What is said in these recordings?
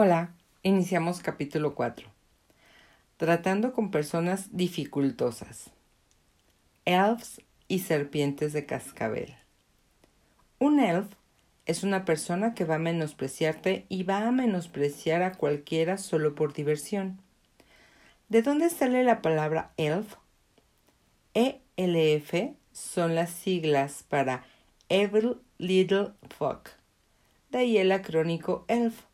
Hola, iniciamos capítulo 4. Tratando con personas dificultosas. Elves y serpientes de cascabel. Un elf es una persona que va a menospreciarte y va a menospreciar a cualquiera solo por diversión. ¿De dónde sale la palabra elf? ELF son las siglas para Evil Little Fuck. De ahí el acrónico ELF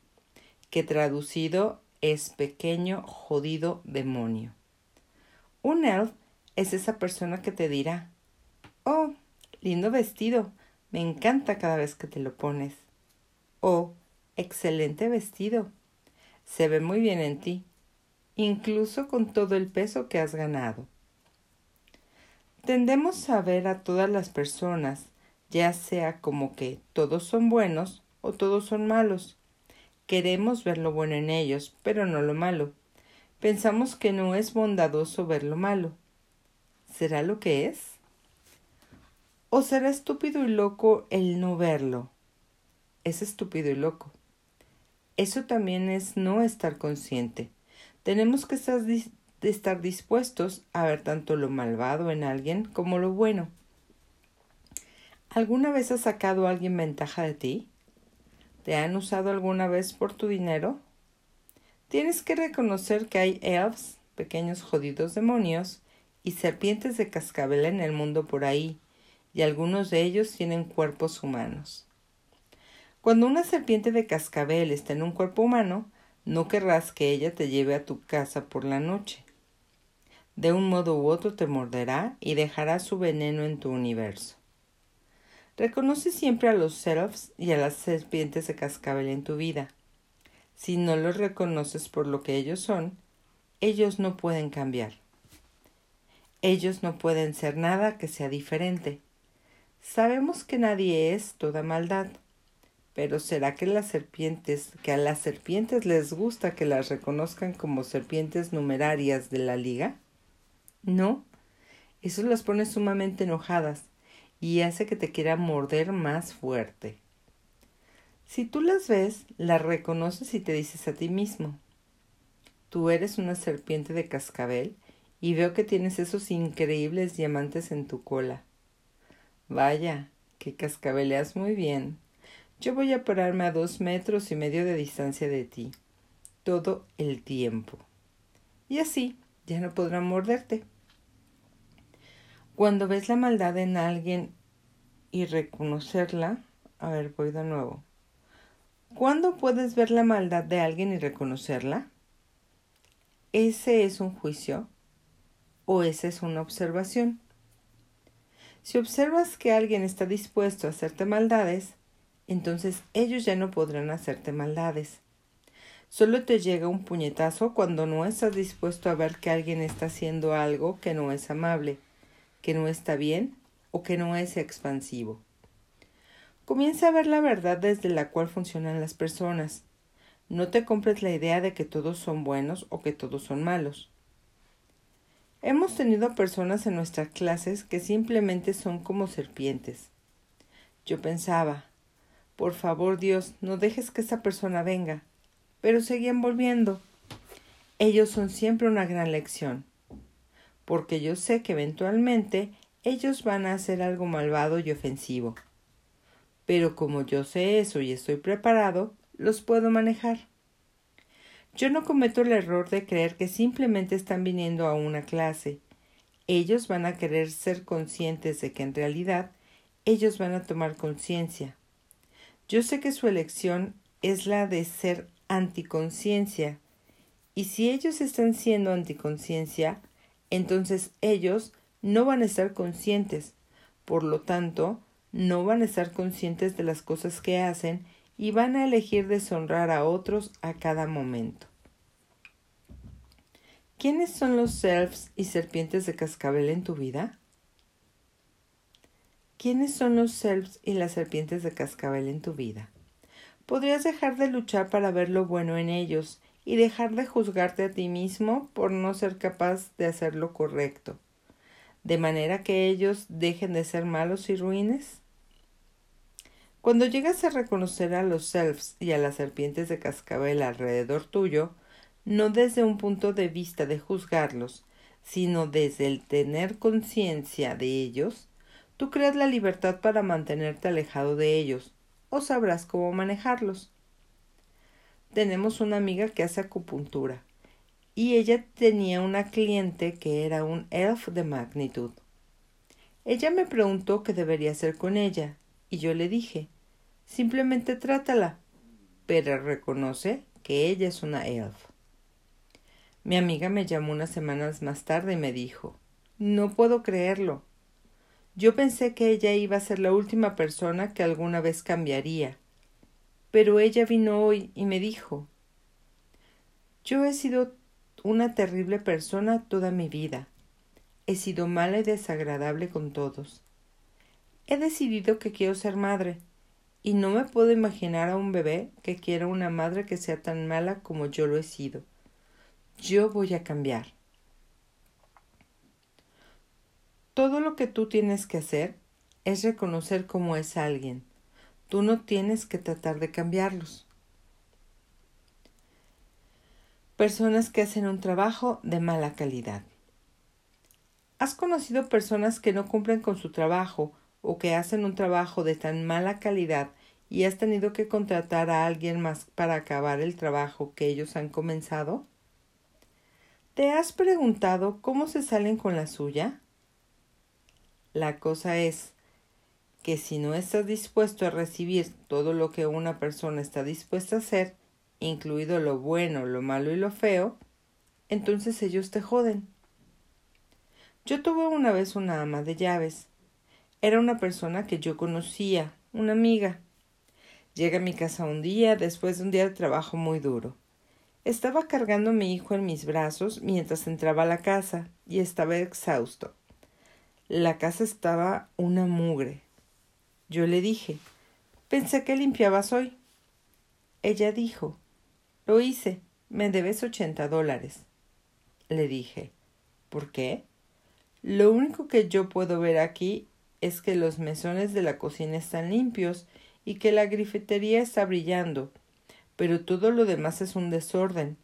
que traducido es pequeño jodido demonio. Un elf es esa persona que te dirá, oh, lindo vestido, me encanta cada vez que te lo pones. Oh, excelente vestido, se ve muy bien en ti, incluso con todo el peso que has ganado. Tendemos a ver a todas las personas, ya sea como que todos son buenos o todos son malos, Queremos ver lo bueno en ellos, pero no lo malo. Pensamos que no es bondadoso ver lo malo. ¿Será lo que es? ¿O será estúpido y loco el no verlo? Es estúpido y loco. Eso también es no estar consciente. Tenemos que estar, dispuestos a ver tanto lo malvado en alguien como lo bueno. ¿Alguna vez ha sacado a alguien ventaja de ti? ¿Te han usado alguna vez por tu dinero? Tienes que reconocer que hay elves, pequeños jodidos demonios, y serpientes de cascabel en el mundo por ahí, y algunos de ellos tienen cuerpos humanos. Cuando una serpiente de cascabel está en un cuerpo humano, no querrás que ella te lleve a tu casa por la noche. De un modo u otro te morderá y dejará su veneno en tu universo. Reconoce siempre a los serafs y a las serpientes de cascabel en tu vida. Si no los reconoces por lo que ellos son, ellos no pueden cambiar. Ellos no pueden ser nada que sea diferente. Sabemos que nadie es toda maldad, pero ¿será que las serpientes, que a las serpientes les gusta que las reconozcan como serpientes numerarias de la liga? No, eso las pone sumamente enojadas y hace que te quiera morder más fuerte. Si tú las ves, las reconoces y te dices a ti mismo, tú eres una serpiente de cascabel y veo que tienes esos increíbles diamantes en tu cola. Vaya, que cascabeleas muy bien. Yo voy a pararme a dos metros y medio de distancia de ti, todo el tiempo. Y así ya no podrán morderte. Cuando ves la maldad en alguien y reconocerla, a ver, voy de nuevo. ¿Cuándo puedes ver la maldad de alguien y reconocerla? ¿Ese es un juicio o esa es una observación? Si observas que alguien está dispuesto a hacerte maldades, entonces ellos ya no podrán hacerte maldades. Solo te llega un puñetazo cuando no estás dispuesto a ver que alguien está haciendo algo que no es amable que no está bien o que no es expansivo. Comienza a ver la verdad desde la cual funcionan las personas. No te compres la idea de que todos son buenos o que todos son malos. Hemos tenido personas en nuestras clases que simplemente son como serpientes. Yo pensaba, por favor Dios, no dejes que esa persona venga. Pero seguían volviendo. Ellos son siempre una gran lección porque yo sé que eventualmente ellos van a hacer algo malvado y ofensivo. Pero como yo sé eso y estoy preparado, los puedo manejar. Yo no cometo el error de creer que simplemente están viniendo a una clase. Ellos van a querer ser conscientes de que en realidad ellos van a tomar conciencia. Yo sé que su elección es la de ser anticonciencia, y si ellos están siendo anticonciencia, entonces ellos no van a estar conscientes, por lo tanto, no van a estar conscientes de las cosas que hacen y van a elegir deshonrar a otros a cada momento. ¿Quiénes son los selfs y serpientes de cascabel en tu vida? ¿Quiénes son los selfs y las serpientes de cascabel en tu vida? Podrías dejar de luchar para ver lo bueno en ellos y dejar de juzgarte a ti mismo por no ser capaz de hacer lo correcto, de manera que ellos dejen de ser malos y ruines? Cuando llegas a reconocer a los elves y a las serpientes de cascabel alrededor tuyo, no desde un punto de vista de juzgarlos, sino desde el tener conciencia de ellos, tú creas la libertad para mantenerte alejado de ellos, o sabrás cómo manejarlos. Tenemos una amiga que hace acupuntura, y ella tenía una cliente que era un elf de magnitud. Ella me preguntó qué debería hacer con ella, y yo le dije, simplemente trátala, pero reconoce que ella es una elf. Mi amiga me llamó unas semanas más tarde y me dijo, no puedo creerlo. Yo pensé que ella iba a ser la última persona que alguna vez cambiaría. Pero ella vino hoy y me dijo, yo he sido una terrible persona toda mi vida. He sido mala y desagradable con todos. He decidido que quiero ser madre, y no me puedo imaginar a un bebé que quiera una madre que sea tan mala como yo lo he sido. Yo voy a cambiar. Todo lo que tú tienes que hacer es reconocer cómo es alguien. Tú no tienes que tratar de cambiarlos. Personas que hacen un trabajo de mala calidad. ¿Has conocido personas que no cumplen con su trabajo o que hacen un trabajo de tan mala calidad y has tenido que contratar a alguien más para acabar el trabajo que ellos han comenzado? ¿Te has preguntado cómo se salen con la suya? La cosa es que si no estás dispuesto a recibir todo lo que una persona está dispuesta a hacer, incluido lo bueno, lo malo y lo feo, entonces ellos te joden. Yo tuve una vez una ama de llaves. Era una persona que yo conocía, una amiga. Llega a mi casa un día después de un día de trabajo muy duro. Estaba cargando a mi hijo en mis brazos mientras entraba a la casa y estaba exhausto. La casa estaba una mugre. Yo le dije, pensé que limpiabas hoy. Ella dijo, lo hice, me debes ochenta dólares. Le dije, ¿por qué? Lo único que yo puedo ver aquí es que los mesones de la cocina están limpios y que la grifetería está brillando pero todo lo demás es un desorden.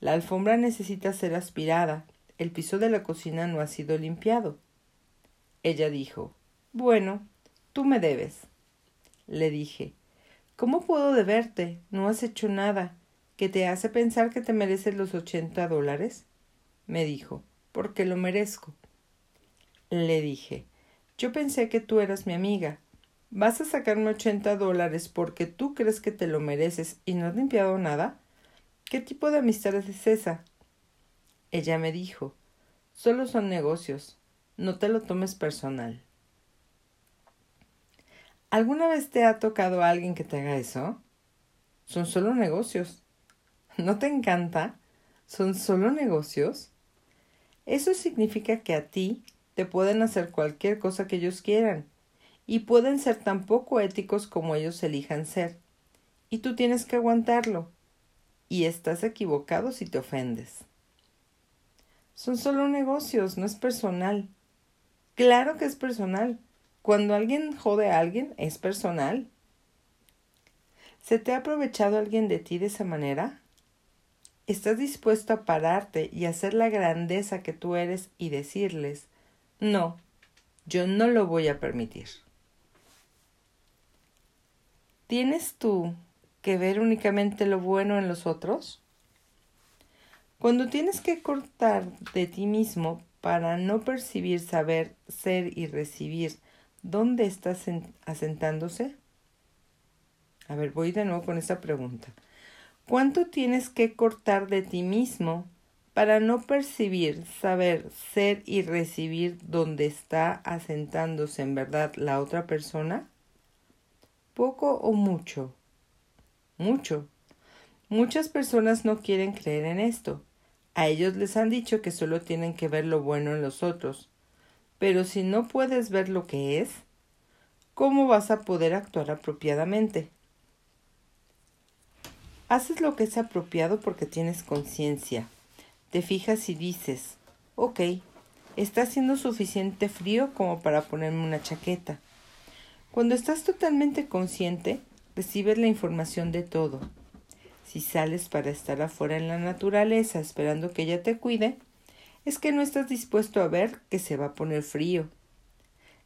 La alfombra necesita ser aspirada. El piso de la cocina no ha sido limpiado. Ella dijo Bueno, tú me debes. Le dije ¿Cómo puedo deberte? No has hecho nada. ¿Qué te hace pensar que te mereces los ochenta dólares? Me dijo Porque lo merezco. Le dije Yo pensé que tú eras mi amiga. ¿Vas a sacarme ochenta dólares porque tú crees que te lo mereces y no has limpiado nada? ¿Qué tipo de amistad es esa? Ella me dijo, solo son negocios, no te lo tomes personal. ¿Alguna vez te ha tocado alguien que te haga eso? Son solo negocios. ¿No te encanta? ¿Son solo negocios? Eso significa que a ti te pueden hacer cualquier cosa que ellos quieran y pueden ser tan poco éticos como ellos elijan ser. Y tú tienes que aguantarlo. Y estás equivocado si te ofendes. Son solo negocios, no es personal. Claro que es personal. Cuando alguien jode a alguien, es personal. ¿Se te ha aprovechado alguien de ti de esa manera? ¿Estás dispuesto a pararte y hacer la grandeza que tú eres y decirles, no, yo no lo voy a permitir? ¿Tienes tú que ver únicamente lo bueno en los otros? Cuando tienes que cortar de ti mismo para no percibir, saber, ser y recibir dónde estás asentándose? A ver, voy de nuevo con esta pregunta. ¿Cuánto tienes que cortar de ti mismo para no percibir, saber, ser y recibir dónde está asentándose en verdad la otra persona? poco o mucho. Mucho. Muchas personas no quieren creer en esto. A ellos les han dicho que solo tienen que ver lo bueno en los otros. Pero si no puedes ver lo que es, ¿cómo vas a poder actuar apropiadamente? Haces lo que es apropiado porque tienes conciencia. Te fijas y dices, ok, está haciendo suficiente frío como para ponerme una chaqueta Cuando estás totalmente consciente, recibes la información de todo. Si sales para estar afuera en la naturaleza esperando que ella te cuide, es que no estás dispuesto a ver que se va a poner frío.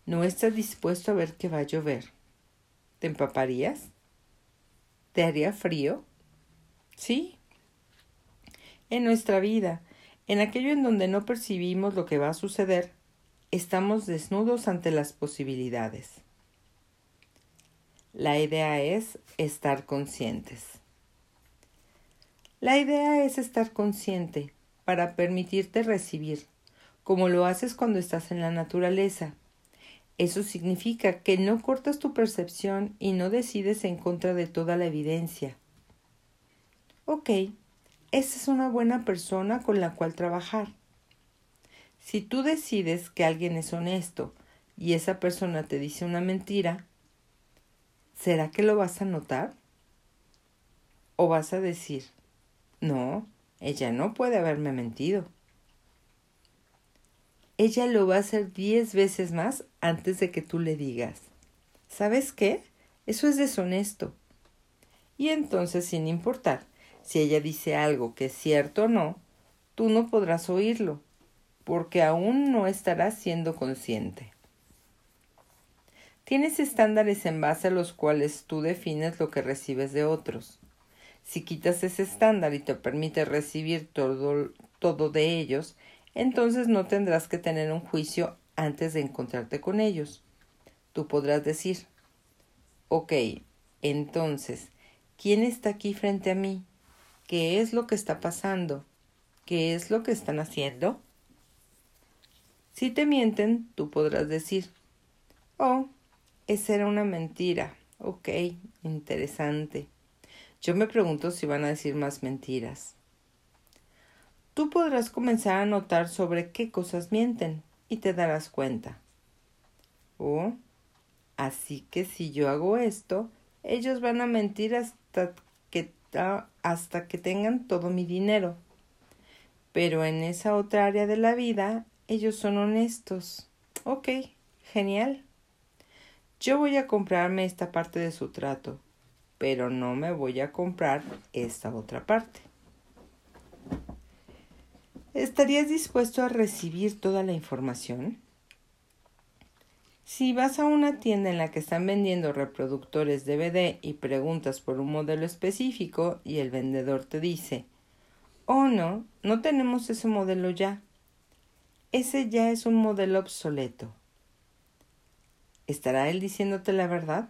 No estás dispuesto a ver que va a llover. ¿Te empaparías? ¿Te haría frío? Sí. En nuestra vida, en aquello en donde no percibimos lo que va a suceder, estamos desnudos ante las posibilidades. La idea es estar conscientes. La idea es estar consciente para permitirte recibir, como lo haces cuando estás en la naturaleza. Eso significa que no cortas tu percepción y no decides en contra de toda la evidencia. Ok, esa es una buena persona con la cual trabajar. Si tú decides que alguien es honesto y esa persona te dice una mentira, ¿será que lo vas a notar? ¿O vas a decir, no, ella no puede haberme mentido. Ella lo va a hacer diez veces más antes de que tú le digas. ¿Sabes qué? Eso es deshonesto. Y entonces, sin importar si ella dice algo que es cierto o no, tú no podrás oírlo, porque aún no estarás siendo consciente. Tienes estándares en base a los cuales tú defines lo que recibes de otros. Si quitas ese estándar y te permite recibir todo, todo de ellos, entonces no tendrás que tener un juicio antes de encontrarte con ellos. Tú podrás decir, ok, entonces, ¿quién está aquí frente a mí? ¿Qué es lo que está pasando? ¿Qué es lo que están haciendo? Si te mienten, tú podrás decir, oh, esa era una mentira. Ok, interesante. Yo me pregunto si van a decir más mentiras. Tú podrás comenzar a notar sobre qué cosas mienten y te darás cuenta. Oh, así que si yo hago esto, ellos van a mentir hasta que, hasta que tengan todo mi dinero. Pero en esa otra área de la vida, ellos son honestos. Ok, genial. Yo voy a comprarme esta parte de su trato pero no me voy a comprar esta otra parte. ¿Estarías dispuesto a recibir toda la información? Si vas a una tienda en la que están vendiendo reproductores DVD y preguntas por un modelo específico y el vendedor te dice, oh no, no tenemos ese modelo ya. Ese ya es un modelo obsoleto. ¿Estará él diciéndote la verdad?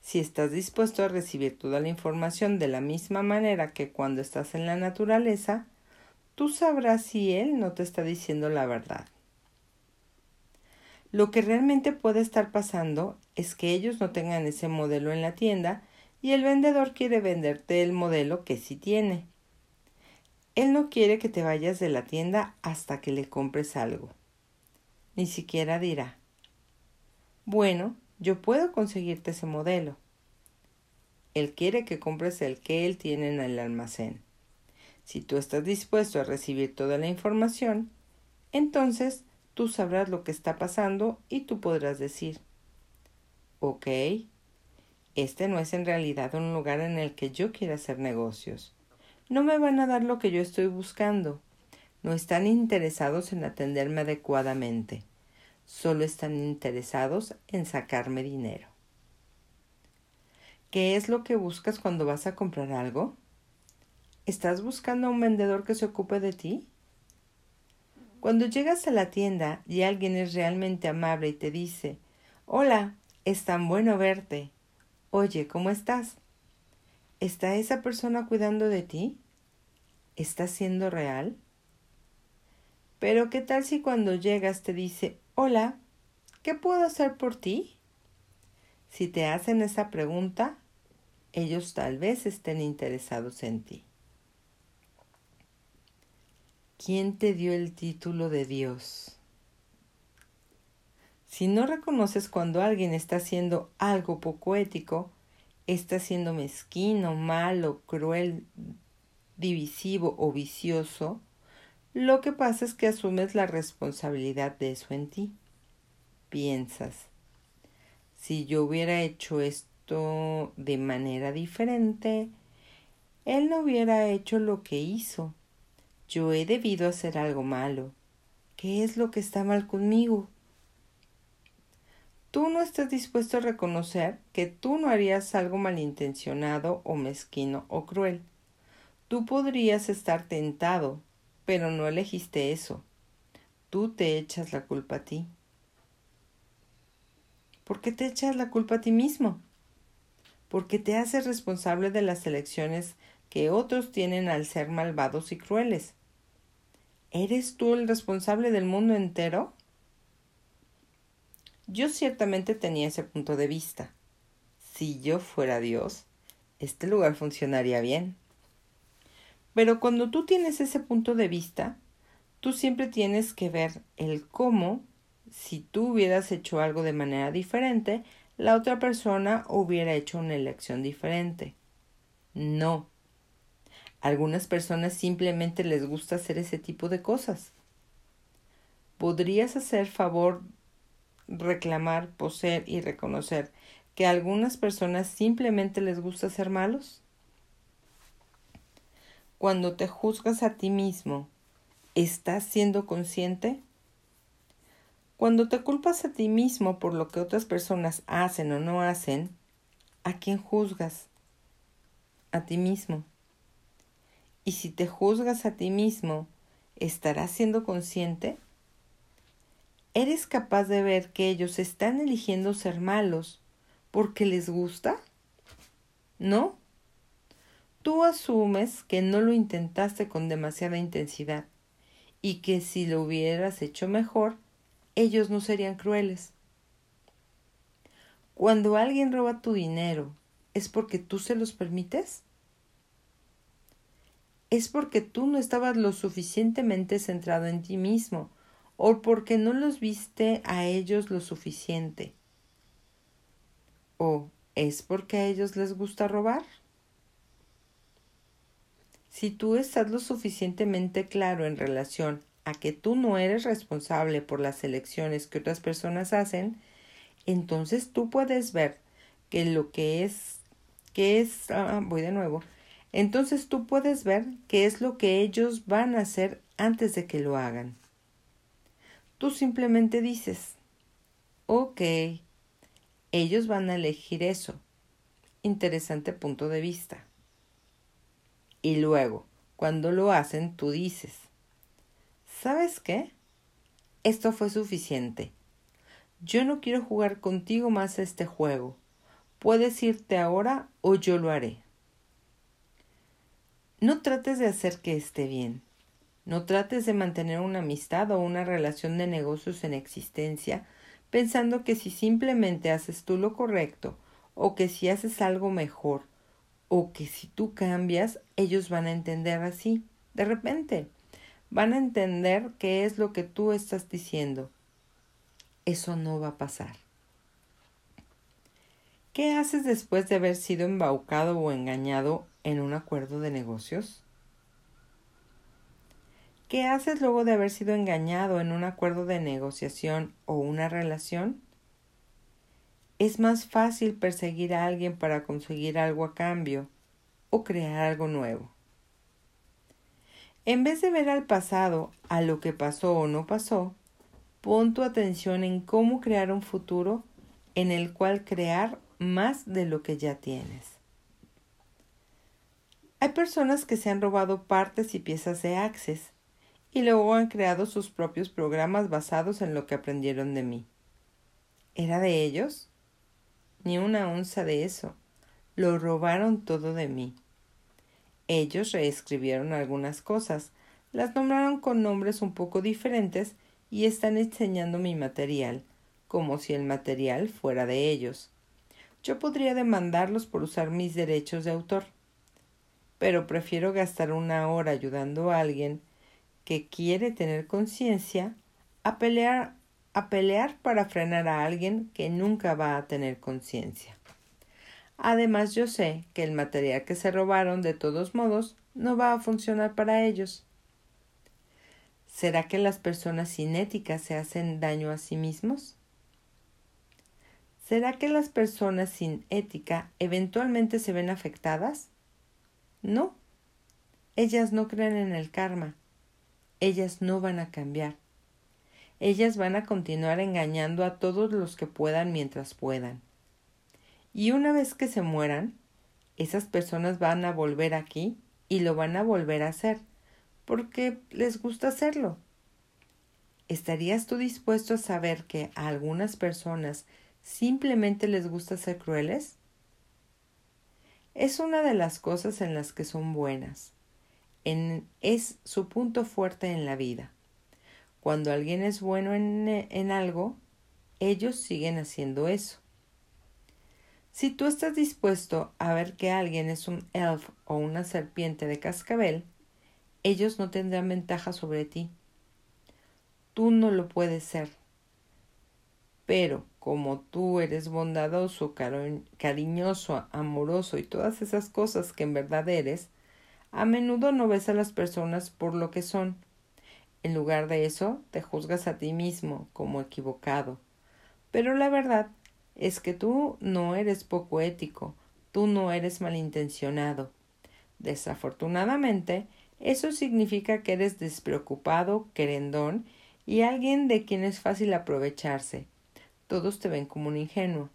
Si estás dispuesto a recibir toda la información de la misma manera que cuando estás en la naturaleza, tú sabrás si él no te está diciendo la verdad. Lo que realmente puede estar pasando es que ellos no tengan ese modelo en la tienda y el vendedor quiere venderte el modelo que sí tiene. Él no quiere que te vayas de la tienda hasta que le compres algo. Ni siquiera dirá, bueno, yo puedo conseguirte ese modelo. Él quiere que compres el que él tiene en el almacén. Si tú estás dispuesto a recibir toda la información, entonces tú sabrás lo que está pasando y tú podrás decir, ok, este no es en realidad un lugar en el que yo quiera hacer negocios. No me van a dar lo que yo estoy buscando. No están interesados en atenderme adecuadamente solo están interesados en sacarme dinero. ¿Qué es lo que buscas cuando vas a comprar algo? ¿Estás buscando a un vendedor que se ocupe de ti? Cuando llegas a la tienda y alguien es realmente amable y te dice, Hola, es tan bueno verte. Oye, ¿cómo estás? ¿Está esa persona cuidando de ti? ¿Está siendo real? Pero ¿qué tal si cuando llegas te dice, Hola, ¿qué puedo hacer por ti? Si te hacen esa pregunta, ellos tal vez estén interesados en ti. ¿Quién te dio el título de Dios? Si no reconoces cuando alguien está haciendo algo poco ético, está siendo mezquino, malo, cruel, divisivo o vicioso, lo que pasa es que asumes la responsabilidad de eso en ti. Piensas, si yo hubiera hecho esto de manera diferente, él no hubiera hecho lo que hizo. Yo he debido hacer algo malo. ¿Qué es lo que está mal conmigo? Tú no estás dispuesto a reconocer que tú no harías algo malintencionado o mezquino o cruel. Tú podrías estar tentado, pero no elegiste eso. Tú te echas la culpa a ti. ¿Por qué te echas la culpa a ti mismo? Porque te haces responsable de las elecciones que otros tienen al ser malvados y crueles. ¿Eres tú el responsable del mundo entero? Yo ciertamente tenía ese punto de vista. Si yo fuera Dios, este lugar funcionaría bien. Pero cuando tú tienes ese punto de vista, tú siempre tienes que ver el cómo, si tú hubieras hecho algo de manera diferente, la otra persona hubiera hecho una elección diferente. No, algunas personas simplemente les gusta hacer ese tipo de cosas. ¿Podrías hacer favor reclamar, poseer y reconocer que a algunas personas simplemente les gusta ser malos? Cuando te juzgas a ti mismo, ¿estás siendo consciente? Cuando te culpas a ti mismo por lo que otras personas hacen o no hacen, ¿a quién juzgas? A ti mismo. Y si te juzgas a ti mismo, ¿estarás siendo consciente? ¿Eres capaz de ver que ellos están eligiendo ser malos porque les gusta? ¿No? Tú asumes que no lo intentaste con demasiada intensidad y que si lo hubieras hecho mejor, ellos no serían crueles. Cuando alguien roba tu dinero, ¿es porque tú se los permites? es porque tú no estabas lo suficientemente centrado en ti mismo o porque no los viste a ellos lo suficiente. ¿O es porque a ellos les gusta robar? Si tú estás lo suficientemente claro en relación a que tú no eres responsable por las elecciones que otras personas hacen, entonces tú puedes ver que lo que es, que es, ah, voy de nuevo, entonces tú puedes ver qué es lo que ellos van a hacer antes de que lo hagan. Tú simplemente dices, ok, ellos van a elegir eso. Interesante punto de vista. Y luego, cuando lo hacen, tú dices, ¿sabes qué? Esto fue suficiente. Yo no quiero jugar contigo más este juego. Puedes irte ahora o yo lo haré. No trates de hacer que esté bien. No trates de mantener una amistad o una relación de negocios en existencia pensando que si simplemente haces tú lo correcto o que si haces algo mejor o que si tú cambias, ellos van a entender así. De repente, van a entender qué es lo que tú estás diciendo. Eso no va a pasar. ¿Qué haces después de haber sido embaucado o engañado en un acuerdo de negocios? ¿Qué haces luego de haber sido engañado en un acuerdo de negociación o una relación? Es más fácil perseguir a alguien para conseguir algo a cambio o crear algo nuevo. En vez de ver al pasado, a lo que pasó o no pasó, pon tu atención en cómo crear un futuro en el cual crear más de lo que ya tienes. Hay personas que se han robado partes y piezas de Access y luego han creado sus propios programas basados en lo que aprendieron de mí. ¿Era de ellos? Ni una onza de eso. Lo robaron todo de mí. Ellos reescribieron algunas cosas, las nombraron con nombres un poco diferentes y están enseñando mi material, como si el material fuera de ellos. Yo podría demandarlos por usar mis derechos de autor pero prefiero gastar una hora ayudando a alguien que quiere tener conciencia a pelear, a pelear para frenar a alguien que nunca va a tener conciencia. Además yo sé que el material que se robaron de todos modos no va a funcionar para ellos. ¿Será que las personas cinéticas se hacen daño a sí mismos? ¿Será que las personas sin ética eventualmente se ven afectadas? No. Ellas no creen en el karma. Ellas no van a cambiar. Ellas van a continuar engañando a todos los que puedan mientras puedan. Y una vez que se mueran, esas personas van a volver aquí y lo van a volver a hacer, porque les gusta hacerlo. ¿Estarías tú dispuesto a saber que a algunas personas simplemente les gusta ser crueles? Es una de las cosas en las que son buenas. En, es su punto fuerte en la vida. Cuando alguien es bueno en, en algo, ellos siguen haciendo eso. Si tú estás dispuesto a ver que alguien es un elf o una serpiente de cascabel, ellos no tendrán ventaja sobre ti. Tú no lo puedes ser. Pero como tú eres bondadoso, cariñoso, amoroso y todas esas cosas que en verdad eres, a menudo no ves a las personas por lo que son. En lugar de eso, te juzgas a ti mismo como equivocado. Pero la verdad es que tú no eres poco ético, tú no eres malintencionado. Desafortunadamente, eso significa que eres despreocupado, querendón y alguien de quien es fácil aprovecharse. Todos te ven como un ingenuo.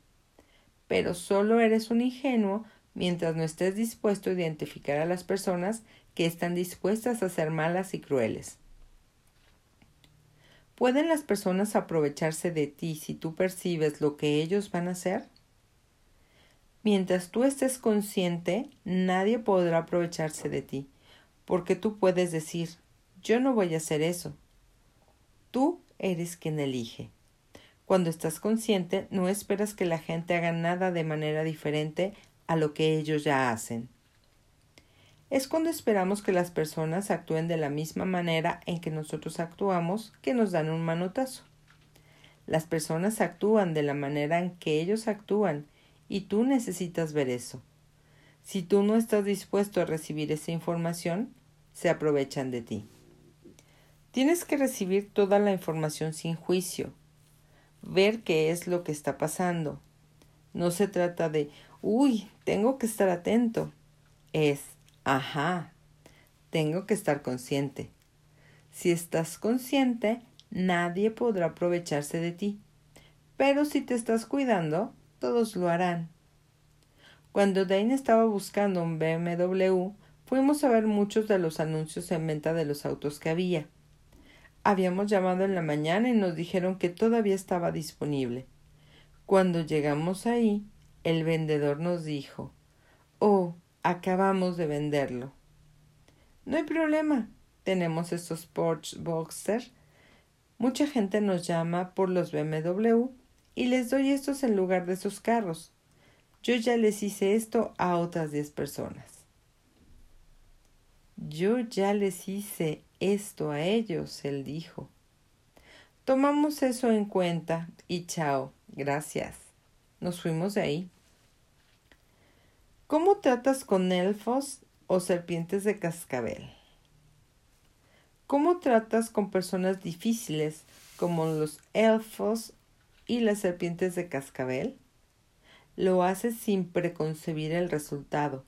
Pero solo eres un ingenuo mientras no estés dispuesto a identificar a las personas que están dispuestas a ser malas y crueles. ¿Pueden las personas aprovecharse de ti si tú percibes lo que ellos van a hacer? Mientras tú estés consciente, nadie podrá aprovecharse de ti, porque tú puedes decir, yo no voy a hacer eso. Tú eres quien elige. Cuando estás consciente, no esperas que la gente haga nada de manera diferente a lo que ellos ya hacen es cuando esperamos que las personas actúen de la misma manera en que nosotros actuamos que nos dan un manotazo. Las personas actúan de la manera en que ellos actúan y tú necesitas ver eso. Si tú no estás dispuesto a recibir esa información, se aprovechan de ti. Tienes que recibir toda la información sin juicio, ver qué es lo que está pasando. No se trata de, uy, tengo que estar atento. Es, Ajá, tengo que estar consciente. Si estás consciente, nadie podrá aprovecharse de ti. Pero si te estás cuidando, todos lo harán. Cuando Dane estaba buscando un BMW, fuimos a ver muchos de los anuncios en venta de los autos que había. Habíamos llamado en la mañana y nos dijeron que todavía estaba disponible. Cuando llegamos ahí, el vendedor nos dijo Oh, acabamos de venderlo. No hay problema. Tenemos estos Porsche Boxster. Mucha gente nos llama por los BMW y les doy estos en lugar de sus carros. Yo ya les hice esto a otras diez personas. Yo ya les hice esto a ellos, él dijo. Tomamos eso en cuenta y chao, gracias. Nos fuimos de ahí. ¿Cómo tratas con elfos o serpientes de cascabel? ¿Cómo tratas con personas difíciles como los elfos y las serpientes de cascabel? Lo haces sin preconcebir el resultado.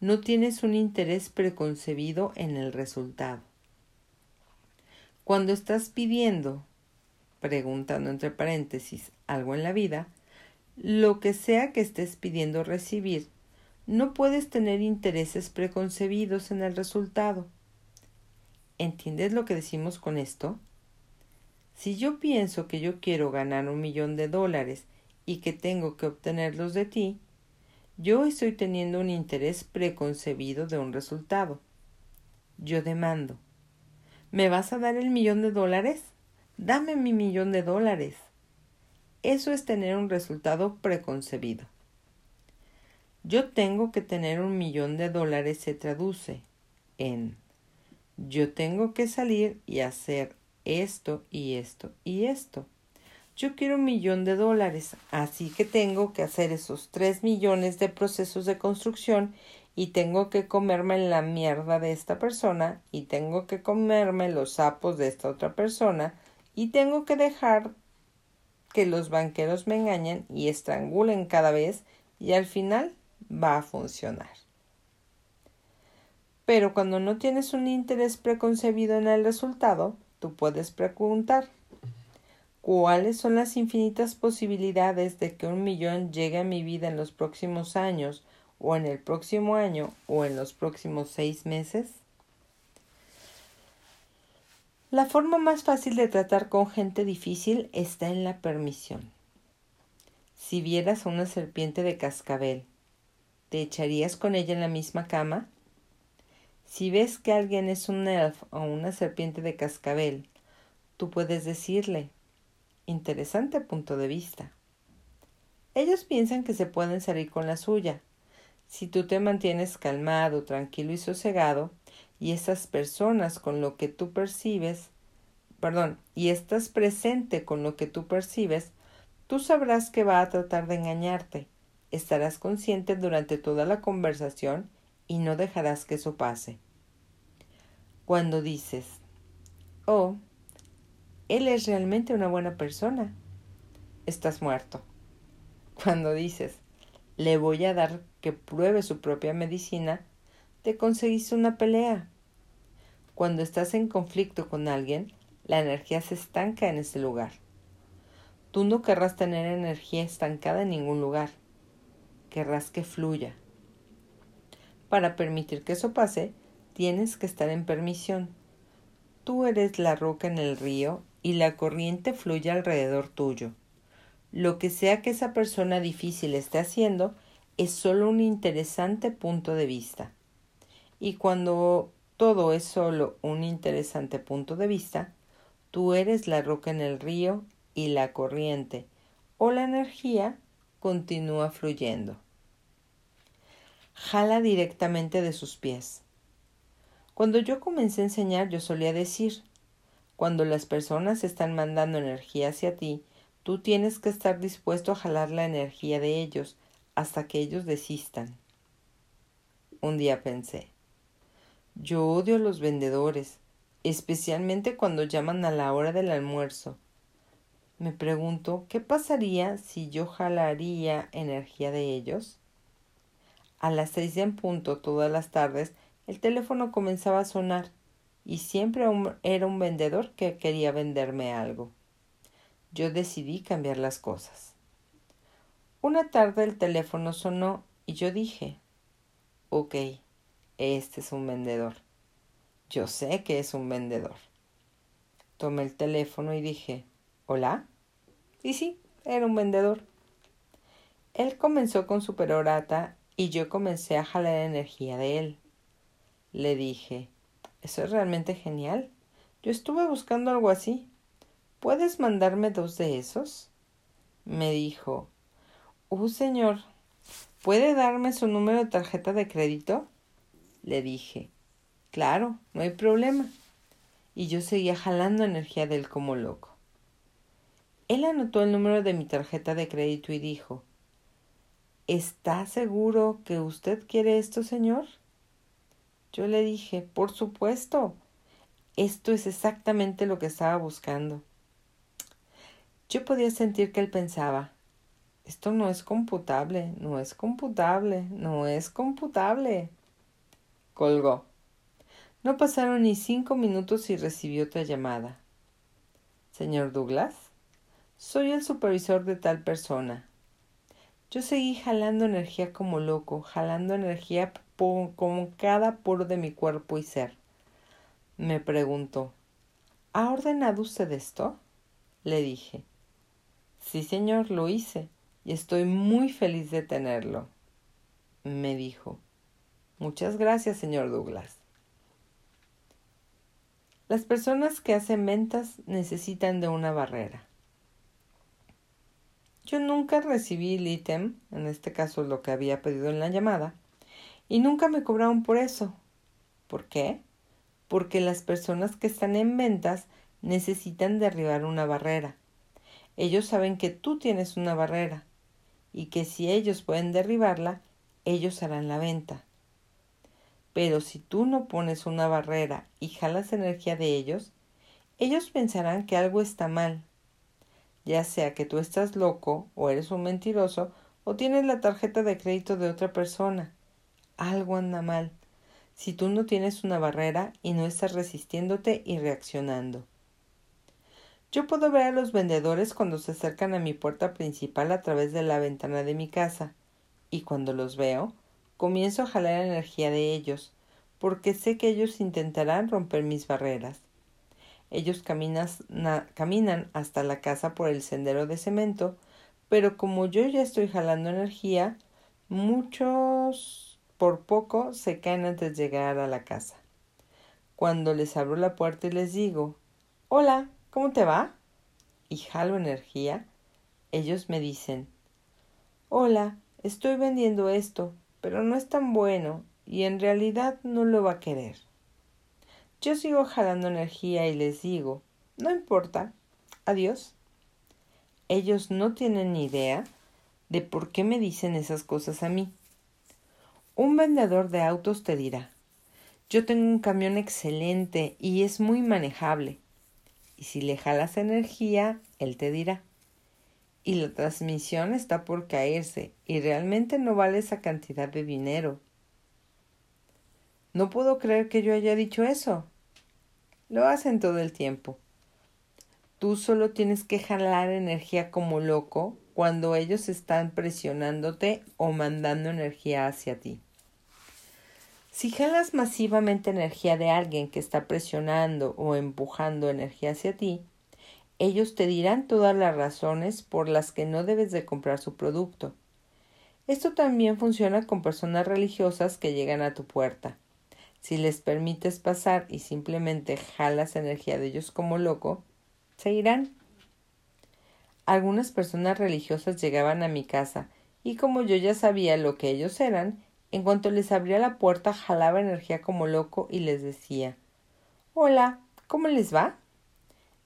No tienes un interés preconcebido en el resultado. Cuando estás pidiendo, preguntando entre paréntesis, algo en la vida, lo que sea que estés pidiendo recibir, no puedes tener intereses preconcebidos en el resultado. ¿Entiendes lo que decimos con esto? Si yo pienso que yo quiero ganar un millón de dólares y que tengo que obtenerlos de ti, yo estoy teniendo un interés preconcebido de un resultado. Yo demando. ¿Me vas a dar el millón de dólares? Dame mi millón de dólares. Eso es tener un resultado preconcebido. Yo tengo que tener un millón de dólares se traduce en yo tengo que salir y hacer esto y esto y esto. Yo quiero un millón de dólares, así que tengo que hacer esos tres millones de procesos de construcción y tengo que comerme la mierda de esta persona y tengo que comerme los sapos de esta otra persona y tengo que dejar que los banqueros me engañen y estrangulen cada vez y al final va a funcionar. Pero cuando no tienes un interés preconcebido en el resultado, tú puedes preguntar, ¿cuáles son las infinitas posibilidades de que un millón llegue a mi vida en los próximos años, o en el próximo año, o en los próximos seis meses? La forma más fácil de tratar con gente difícil está en la permisión. Si vieras a una serpiente de cascabel, ¿te echarías con ella en la misma cama? Si ves que alguien es un elf o una serpiente de cascabel, tú puedes decirle, interesante punto de vista. Ellos piensan que se pueden salir con la suya. Si tú te mantienes calmado, tranquilo y sosegado, y esas personas con lo que tú percibes, perdón, y estás presente con lo que tú percibes, tú sabrás que va a tratar de engañarte. Estarás consciente durante toda la conversación y no dejarás que eso pase. Cuando dices, oh, él es realmente una buena persona, estás muerto. Cuando dices, le voy a dar que pruebe su propia medicina, te conseguiste una pelea. Cuando estás en conflicto con alguien, la energía se estanca en ese lugar. Tú no querrás tener energía estancada en ningún lugar. Querrás que fluya. Para permitir que eso pase, tienes que estar en permisión. Tú eres la roca en el río y la corriente fluye alrededor tuyo. Lo que sea que esa persona difícil esté haciendo es solo un interesante punto de vista. Y cuando todo es solo un interesante punto de vista, tú eres la roca en el río y la corriente o la energía continúa fluyendo. Jala directamente de sus pies. Cuando yo comencé a enseñar yo solía decir, cuando las personas están mandando energía hacia ti, tú tienes que estar dispuesto a jalar la energía de ellos hasta que ellos desistan. Un día pensé, yo odio a los vendedores, especialmente cuando llaman a la hora del almuerzo. Me pregunto, ¿qué pasaría si yo jalaría energía de ellos? A las seis en punto todas las tardes el teléfono comenzaba a sonar y siempre era un vendedor que quería venderme algo. Yo decidí cambiar las cosas. Una tarde el teléfono sonó y yo dije, ok, este es un vendedor. Yo sé que es un vendedor. Tomé el teléfono y dije, ¿hola? Y sí, era un vendedor. Él comenzó con su perorata y yo comencé a jalar energía de él. Le dije, eso es realmente genial. Yo estuve buscando algo así. ¿Puedes mandarme dos de esos? Me dijo, uh, señor, ¿puede darme su número de tarjeta de crédito? Le dije, claro, no hay problema. Y yo seguía jalando energía de él como loco. Él anotó el número de mi tarjeta de crédito y dijo, ¿Está seguro que usted quiere esto, señor? Yo le dije, por supuesto, esto es exactamente lo que estaba buscando. Yo podía sentir que él pensaba, esto no es computable, no es computable, no es computable colgó. No pasaron ni cinco minutos y recibió otra llamada. Señor Douglas, soy el supervisor de tal persona. Yo seguí jalando energía como loco, jalando energía como cada poro de mi cuerpo y ser. Me preguntó, ¿Ha ordenado usted esto? Le dije, Sí, señor, lo hice, y estoy muy feliz de tenerlo. Me dijo, Muchas gracias, señor Douglas. Las personas que hacen ventas necesitan de una barrera. Yo nunca recibí el ítem, en este caso lo que había pedido en la llamada, y nunca me cobraron por eso. ¿Por qué? Porque las personas que están en ventas necesitan derribar una barrera. Ellos saben que tú tienes una barrera y que si ellos pueden derribarla, ellos harán la venta. Pero si tú no pones una barrera y jalas energía de ellos, ellos pensarán que algo está mal. Ya sea que tú estás loco o eres un mentiroso o tienes la tarjeta de crédito de otra persona. Algo anda mal. Si tú no tienes una barrera y no estás resistiéndote y reaccionando. Yo puedo ver a los vendedores cuando se acercan a mi puerta principal a través de la ventana de mi casa, y cuando los veo, comienzo a jalar energía de ellos, porque sé que ellos intentarán romper mis barreras. Ellos caminan hasta la casa por el sendero de cemento, pero como yo ya estoy jalando energía, muchos por poco se caen antes de llegar a la casa. Cuando les abro la puerta y les digo, Hola, ¿Cómo te va? Y jalo energía. Ellos me dicen, Hola, estoy vendiendo esto, pero no es tan bueno y en realidad no lo va a querer. Yo sigo jalando energía y les digo, no importa, adiós. Ellos no tienen ni idea de por qué me dicen esas cosas a mí. Un vendedor de autos te dirá, yo tengo un camión excelente y es muy manejable y si le jalas energía, él te dirá. Y la transmisión está por caerse y realmente no vale esa cantidad de dinero. No puedo creer que yo haya dicho eso. Lo hacen todo el tiempo. Tú solo tienes que jalar energía como loco cuando ellos están presionándote o mandando energía hacia ti. Si jalas masivamente energía de alguien que está presionando o empujando energía hacia ti, ellos te dirán todas las razones por las que no debes de comprar su producto. Esto también funciona con personas religiosas que llegan a tu puerta. Si les permites pasar y simplemente jalas energía de ellos como loco, se irán. Algunas personas religiosas llegaban a mi casa y como yo ya sabía lo que ellos eran, en cuanto les abría la puerta, jalaba energía como loco y les decía Hola, ¿cómo les va?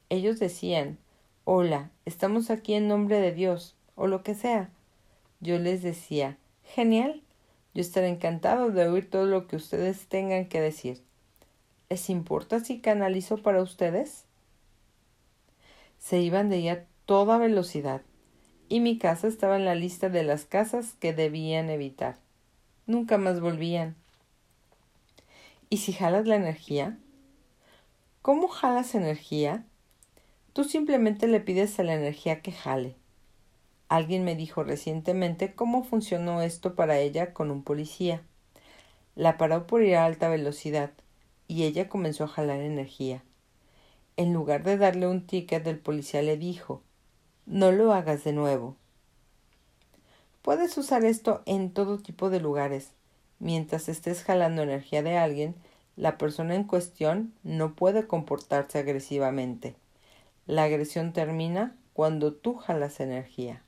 Ellos decían Hola, estamos aquí en nombre de Dios, o lo que sea. Yo les decía Genial, yo estaré encantado de oír todo lo que ustedes tengan que decir. ¿Les importa si canalizo para ustedes? Se iban de ella a toda velocidad, y mi casa estaba en la lista de las casas que debían evitar. Nunca más volvían. ¿Y si jalas la energía? ¿Cómo jalas energía? Tú simplemente le pides a la energía que jale. Alguien me dijo recientemente cómo funcionó esto para ella con un policía. La paró por ir a alta velocidad y ella comenzó a jalar energía. En lugar de darle un ticket, el policía le dijo No lo hagas de nuevo. Puedes usar esto en todo tipo de lugares. Mientras estés jalando energía de alguien, la persona en cuestión no puede comportarse agresivamente. La agresión termina cuando tú jalas energía.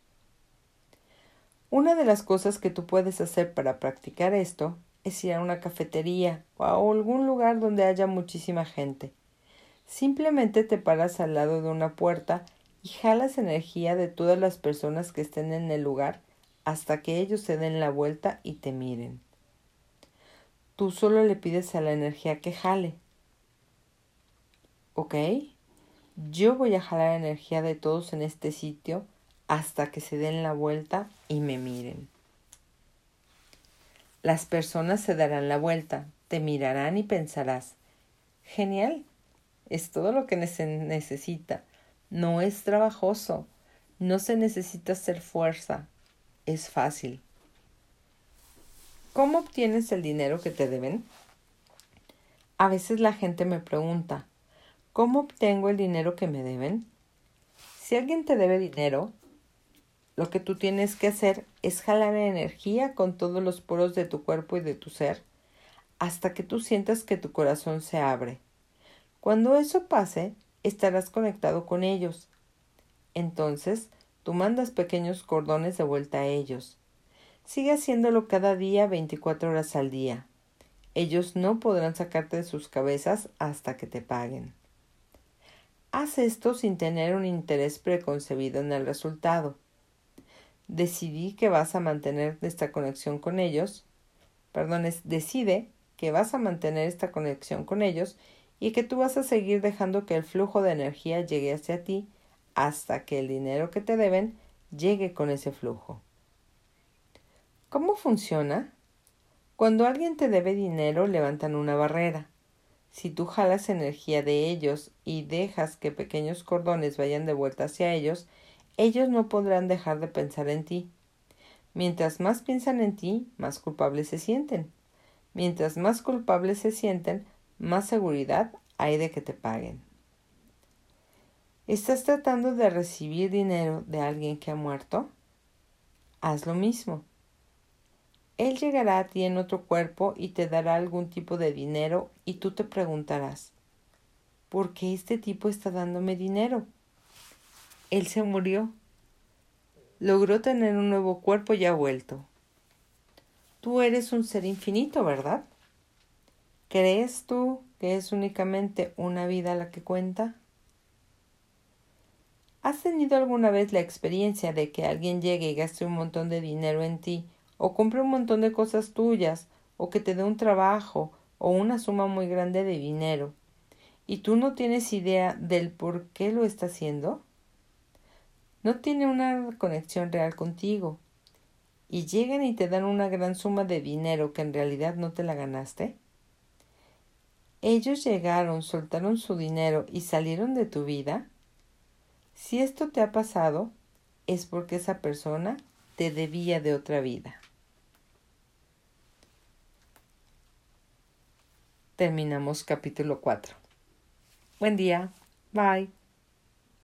Una de las cosas que tú puedes hacer para practicar esto es ir a una cafetería o a algún lugar donde haya muchísima gente. Simplemente te paras al lado de una puerta y jalas energía de todas las personas que estén en el lugar hasta que ellos se den la vuelta y te miren. Tú solo le pides a la energía que jale. ¿Ok? Yo voy a jalar energía de todos en este sitio hasta que se den la vuelta y me miren. Las personas se darán la vuelta, te mirarán y pensarás, genial, es todo lo que se necesita, no es trabajoso, no se necesita hacer fuerza, es fácil. ¿Cómo obtienes el dinero que te deben? A veces la gente me pregunta, ¿cómo obtengo el dinero que me deben? Si alguien te debe dinero, lo que tú tienes que hacer es jalar energía con todos los poros de tu cuerpo y de tu ser hasta que tú sientas que tu corazón se abre. Cuando eso pase, estarás conectado con ellos. Entonces, Tú mandas pequeños cordones de vuelta a ellos. Sigue haciéndolo cada día 24 horas al día. Ellos no podrán sacarte de sus cabezas hasta que te paguen. Haz esto sin tener un interés preconcebido en el resultado. Decidí que vas a mantener esta conexión con ellos. Perdón, decide que vas a mantener esta conexión con ellos y que tú vas a seguir dejando que el flujo de energía llegue hacia ti hasta que el dinero que te deben llegue con ese flujo. ¿Cómo funciona? Cuando alguien te debe dinero, levantan una barrera. Si tú jalas energía de ellos y dejas que pequeños cordones vayan de vuelta hacia ellos, ellos no podrán dejar de pensar en ti. Mientras más piensan en ti, más culpables se sienten. Mientras más culpables se sienten, más seguridad hay de que te paguen. ¿Estás tratando de recibir dinero de alguien que ha muerto? Haz lo mismo. Él llegará a ti en otro cuerpo y te dará algún tipo de dinero y tú te preguntarás, ¿por qué este tipo está dándome dinero? Él se murió. Logró tener un nuevo cuerpo y ha vuelto. Tú eres un ser infinito, ¿verdad? ¿Crees tú que es únicamente una vida la que cuenta? ¿Has tenido alguna vez la experiencia de que alguien llegue y gaste un montón de dinero en ti o compre un montón de cosas tuyas, o que te dé un trabajo, o una suma muy grande de dinero, y tú no tienes idea del por qué lo está haciendo? No tiene una conexión real contigo, y llegan y te dan una gran suma de dinero que en realidad no te la ganaste? Ellos llegaron, soltaron su dinero y salieron de tu vida. Si esto te ha pasado, es porque esa persona te debía de otra vida. Terminamos capítulo 4. Buen día. Bye.